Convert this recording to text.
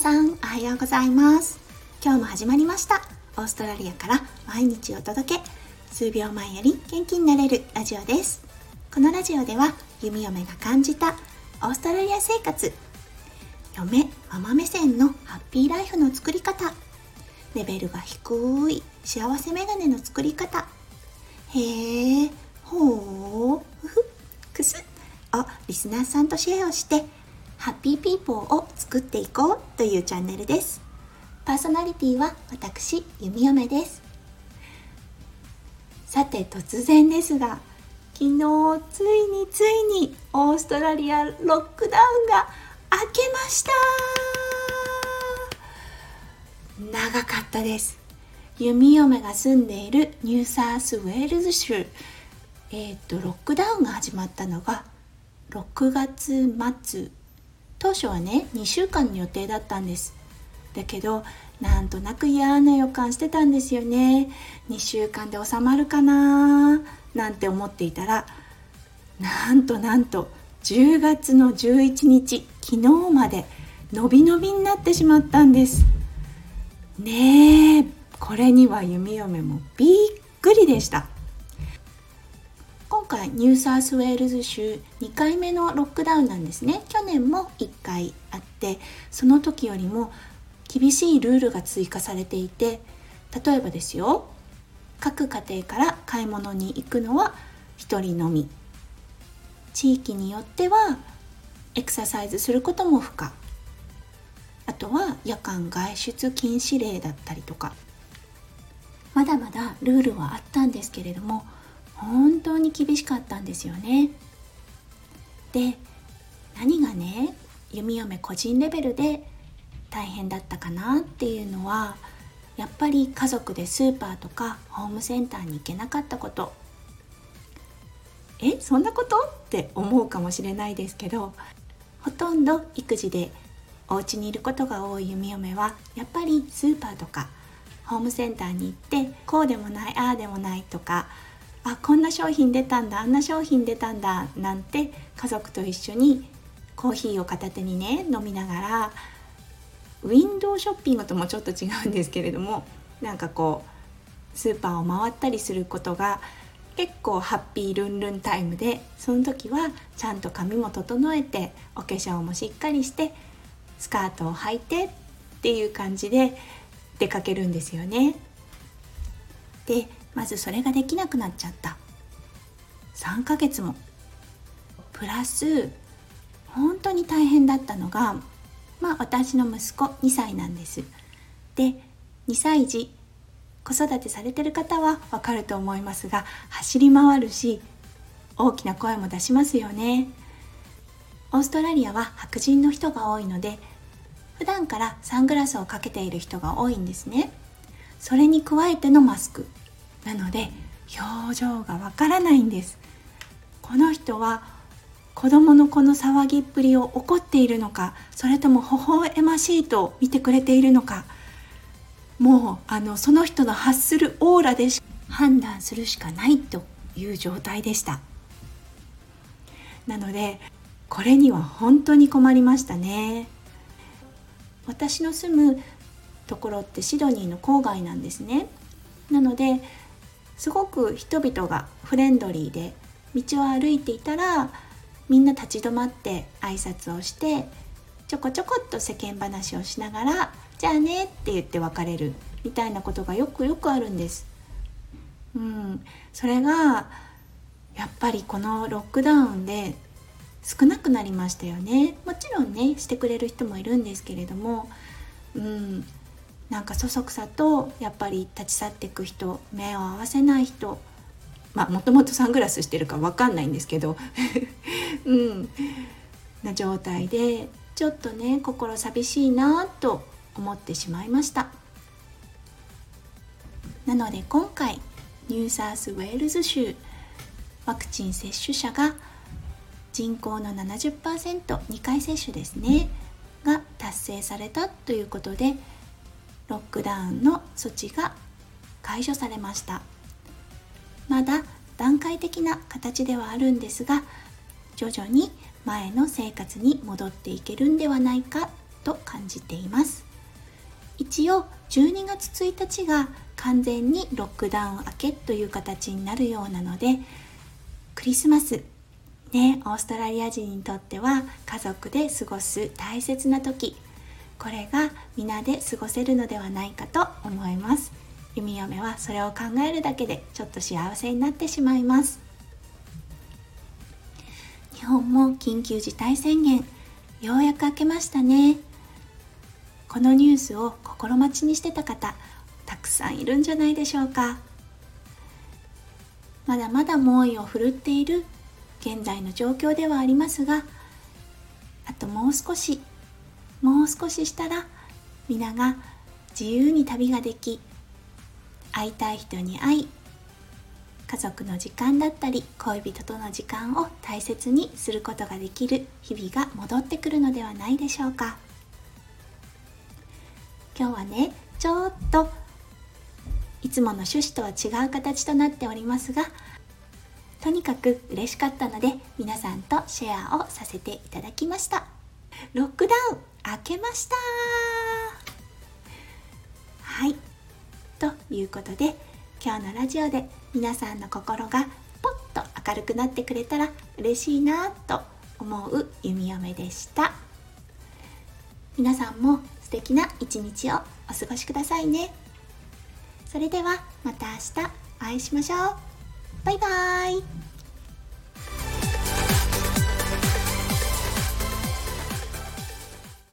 さんおはようございます。今日も始まりました。オーストラリアから毎日お届け。数秒前より元気になれるラジオです。このラジオでは弓嫁が感じたオーストラリア生活。嫁ママ目線のハッピーライフの作り方。レベルが低い。幸せメガネの作り方。へえほうふふくす。をリスナーさんとシェアをしてハッピーピーポーを作っていこうというチャンネルです。パーソナリティは私弓嫁です。さて突然ですが昨日ついについにオーストラリアロックダウンが明けました。長かったです。弓嫁が住んでいるニューサウスウェールズ州。えっ、とロックダウンが始まったのが6月末当初はね2週間の予定だったんです。だけどなんとなく嫌な予感してたんですよね。2週間で収まるかななんて思っていたらなんとなんと10月の11日昨日までのびのびになってしまったんです。ねえこれには弓嫁もびっくりでした。回ニューサースウェールズ州2回目のロックダウンなんですね。去年も1回あってその時よりも厳しいルールが追加されていて例えばですよ各家庭から買い物に行くのは1人のみ。地域によってはエクササイズすることも不可。あとは夜間外出禁止令だったりとか。まだまだルールはあったんですけれども本当に厳しかったんですよね。で何がね弓嫁個人レベルで大変だったかなっていうのはやっぱり家族でスーパーとかホームセンターに行けなかったことえそんなこと？って思うかもしれないですけどほとんど育児でお家にいることが多い弓嫁はやっぱりスーパーとかホームセンターに行ってこうでもないああでもないとかあこんな商品出たんだあんな商品出たんだなんて家族と一緒にコーヒーを片手にね飲みながらウィンドウショッピングともちょっと違うんですけれどもなんかこうスーパーを回ったりすることが結構ハッピールンルンタイムでその時はちゃんと髪も整えてお化粧もしっかりしてスカートを履いてっていう感じで出かけるんですよね。でまずそれができなくなっちゃった。3ヶ月も。プラス本当に大変だったのがまあ私の息子2歳なんです。で2歳児子育てされてる方はわかると思いますが走り回るし大きな声も出しますよね。オーストラリアは白人の人が多いので普段からサングラスをかけている人が多いんですね。それに加えてのマスク。なので表情がわからないんです。この人は子供のこの騒ぎっぷりを怒っているのかそれとも微笑ましいと見てくれているのか。もうあのその人の発するオーラで判断するしかないという状態でした。なのでこれには本当に困りましたね。私の住むところってシドニーの郊外なんですね。なのですごく人々がフレンドリーで道を歩いていたらみんな立ち止まって挨拶をしてちょこちょこっと世間話をしながらじゃあねって言って別れるみたいなことがよくよくあるんです。うん、それがやっぱりこのロックダウンで少なくなりましたよね。もちろんねしてくれる人もいるんですけれども、うん、なんかそそくさとやっぱり立ち去っていく人目を合わせない人まあもともとサングラスしてるか分かんないんですけど うんな状態でちょっとね心寂しいなと思ってしまいました。なので今回ニューサースウェールズ州ワクチン接種者が人口の 70%2 回接種ですねが達成されたということでロックダウンの措置が解除されました。まだ段階的な形ではあるんですが徐々に前の生活に戻っていけるんではないかと感じています。一応12月1日が完全にロックダウン明けという形になるようなのでクリスマスねオーストラリア人にとっては家族で過ごす大切な時これが皆で過ごせるのではないかと思います。弓嫁はそれを考えるだけでちょっと幸せになってしまいます。日本も緊急事態宣言ようやく明けましたね。このニュースを心待ちにしてた方たくさんいるんじゃないでしょうか。まだまだ猛威を振るっている現在の状況ではありますがあともう少しもう少ししたら皆が自由に旅ができ会いたい人に会い家族の時間だったり恋人との時間を大切にすることができる日々が戻ってくるのではないでしょうか。今日はねちょっといつもの趣旨とは違う形となっておりますがとにかく嬉しかったので皆さんとシェアをさせていただきました。ロックダウン。明けました。はい。ということで今日のラジオで皆さんの心がポッと明るくなってくれたら嬉しいなと思う弓嫁でした。皆さんも素敵な一日をお過ごしくださいね。それではまた明日お会いしましょう。バイバーイ。